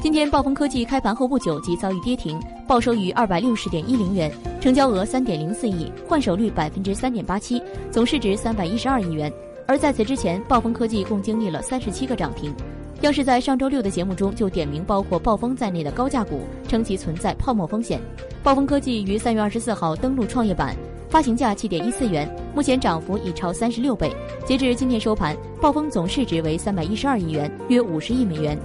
今天暴风科技开盘后不久即遭遇跌停报收于二百六十点一零元成交额三点零四亿换手率百分之三点八七总市值三百一十二亿元。而在此之前暴风科技共经历了三十七个涨停。央视在上周六的节目中就点名包括暴风在内的高价股称其存在泡沫风险。暴风科技于三月二十四号登陆创业板发行价七点一四元目前涨幅已超三十六倍。截至今天收盘暴风总市值为三百一十二亿元约五十亿美元。